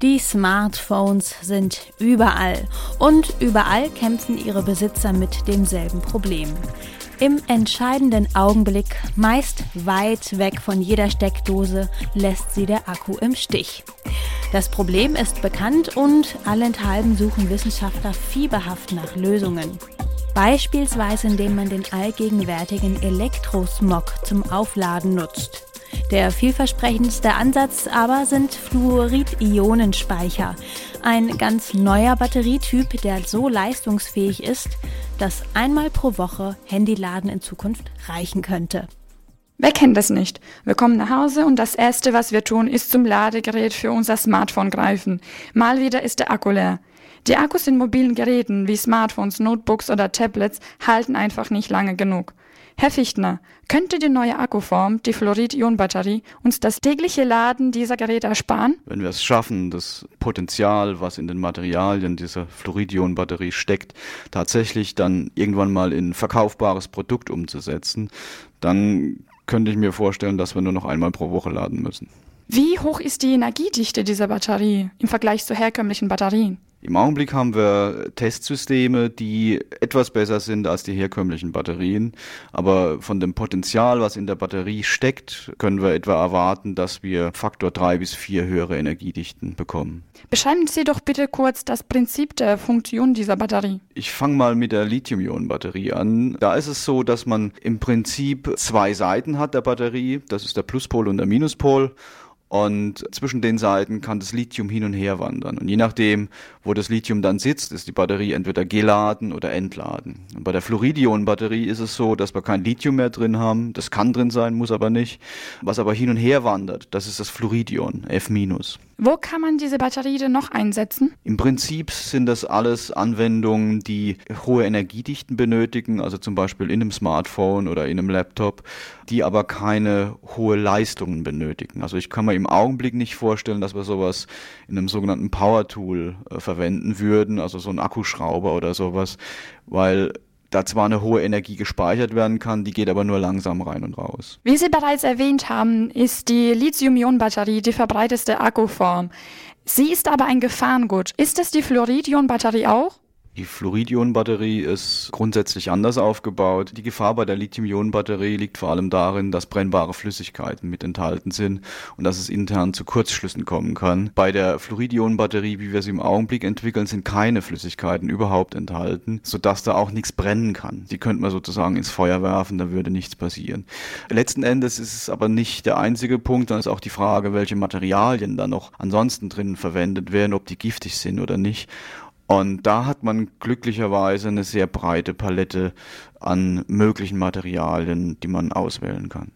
Die Smartphones sind überall und überall kämpfen ihre Besitzer mit demselben Problem. Im entscheidenden Augenblick, meist weit weg von jeder Steckdose, lässt sie der Akku im Stich. Das Problem ist bekannt und allenthalben suchen Wissenschaftler fieberhaft nach Lösungen. Beispielsweise indem man den allgegenwärtigen Elektrosmog zum Aufladen nutzt. Der vielversprechendste Ansatz aber sind Fluorid-Ionenspeicher. Ein ganz neuer Batterietyp, der so leistungsfähig ist, dass einmal pro Woche Handyladen in Zukunft reichen könnte. Wer kennt das nicht? Wir kommen nach Hause und das Erste, was wir tun, ist zum Ladegerät für unser Smartphone greifen. Mal wieder ist der Akku leer. Die Akkus in mobilen Geräten wie Smartphones, Notebooks oder Tablets halten einfach nicht lange genug. Herr Fichtner, könnte die neue Akkuform, die Fluorid-Ionen-Batterie, uns das tägliche Laden dieser Geräte ersparen? Wenn wir es schaffen, das Potenzial, was in den Materialien dieser Fluorid-Ionen-Batterie steckt, tatsächlich dann irgendwann mal in verkaufbares Produkt umzusetzen, dann könnte ich mir vorstellen, dass wir nur noch einmal pro Woche laden müssen. Wie hoch ist die Energiedichte dieser Batterie im Vergleich zu herkömmlichen Batterien? Im Augenblick haben wir Testsysteme, die etwas besser sind als die herkömmlichen Batterien. Aber von dem Potenzial, was in der Batterie steckt, können wir etwa erwarten, dass wir Faktor drei bis vier höhere Energiedichten bekommen. Beschreiben Sie doch bitte kurz das Prinzip der Funktion dieser Batterie. Ich fange mal mit der Lithium-Ionen-Batterie an. Da ist es so, dass man im Prinzip zwei Seiten hat der Batterie. Das ist der Pluspol und der Minuspol. Und zwischen den Seiten kann das Lithium hin und her wandern. Und je nachdem, wo das Lithium dann sitzt, ist die Batterie entweder geladen oder entladen. Und bei der Fluoridionen-Batterie ist es so, dass wir kein Lithium mehr drin haben. Das kann drin sein, muss aber nicht. Was aber hin und her wandert, das ist das Fluoridion, F-. Wo kann man diese Batterie denn noch einsetzen? Im Prinzip sind das alles Anwendungen, die hohe Energiedichten benötigen, also zum Beispiel in einem Smartphone oder in einem Laptop, die aber keine hohe Leistungen benötigen. Also ich kann mir im Augenblick nicht vorstellen, dass wir sowas in einem sogenannten Power Tool äh, verwenden würden, also so ein Akkuschrauber oder sowas, weil da zwar eine hohe Energie gespeichert werden kann, die geht aber nur langsam rein und raus. Wie Sie bereits erwähnt haben, ist die Lithium-Ionen-Batterie die verbreiteste Akkuform. Sie ist aber ein Gefahrengut. Ist es die Fluorid-Ionen-Batterie auch? Die Fluorid-Ionen-Batterie ist grundsätzlich anders aufgebaut. Die Gefahr bei der Lithium-Ionen-Batterie liegt vor allem darin, dass brennbare Flüssigkeiten mit enthalten sind und dass es intern zu Kurzschlüssen kommen kann. Bei der Fluorid-Ionen-Batterie, wie wir sie im Augenblick entwickeln, sind keine Flüssigkeiten überhaupt enthalten, sodass da auch nichts brennen kann. Die könnte man sozusagen ins Feuer werfen, da würde nichts passieren. Letzten Endes ist es aber nicht der einzige Punkt, dann ist auch die Frage, welche Materialien da noch ansonsten drin verwendet werden, ob die giftig sind oder nicht. Und da hat man glücklicherweise eine sehr breite Palette an möglichen Materialien, die man auswählen kann.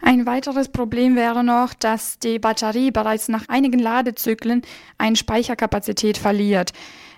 Ein weiteres Problem wäre noch, dass die Batterie bereits nach einigen Ladezyklen eine Speicherkapazität verliert.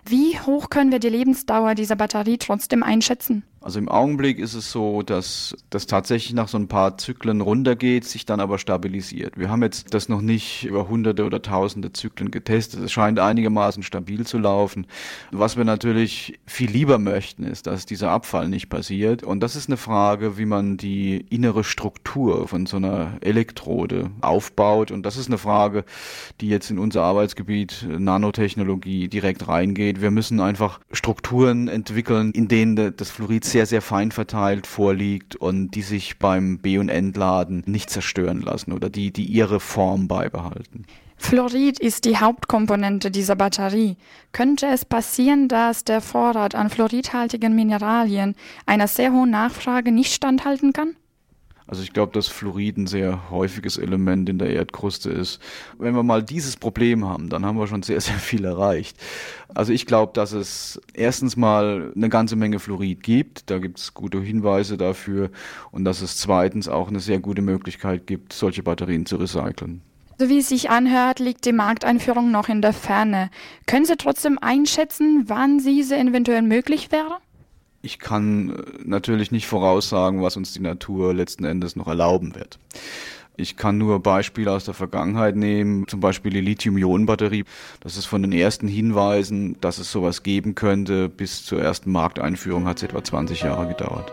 Wie hoch können wir die Lebensdauer dieser Batterie trotzdem einschätzen? Also im Augenblick ist es so, dass das tatsächlich nach so ein paar Zyklen runtergeht, sich dann aber stabilisiert. Wir haben jetzt das noch nicht über hunderte oder tausende Zyklen getestet. Es scheint einigermaßen stabil zu laufen. Was wir natürlich viel lieber möchten, ist, dass dieser Abfall nicht passiert. Und das ist eine Frage, wie man die innere Struktur von so einer Elektrode aufbaut. Und das ist eine Frage, die jetzt in unser Arbeitsgebiet Nanotechnologie direkt reingeht. Wir müssen einfach Strukturen entwickeln, in denen das Fluorid sehr, sehr fein verteilt vorliegt und die sich beim B- und Entladen nicht zerstören lassen oder die, die ihre Form beibehalten. Fluorid ist die Hauptkomponente dieser Batterie. Könnte es passieren, dass der Vorrat an fluoridhaltigen Mineralien einer sehr hohen Nachfrage nicht standhalten kann? Also ich glaube, dass Fluorid ein sehr häufiges Element in der Erdkruste ist. Wenn wir mal dieses Problem haben, dann haben wir schon sehr, sehr viel erreicht. Also ich glaube, dass es erstens mal eine ganze Menge Fluorid gibt. Da gibt es gute Hinweise dafür. Und dass es zweitens auch eine sehr gute Möglichkeit gibt, solche Batterien zu recyceln. So wie es sich anhört, liegt die Markteinführung noch in der Ferne. Können Sie trotzdem einschätzen, wann diese eventuell möglich wäre? Ich kann äh, natürlich nicht voraussagen, was uns die Natur letzten Endes noch erlauben wird. Ich kann nur Beispiele aus der Vergangenheit nehmen, zum Beispiel die Lithium-Ionen-Batterie. Das ist von den ersten Hinweisen, dass es sowas geben könnte, bis zur ersten Markteinführung hat es etwa 20 Jahre gedauert.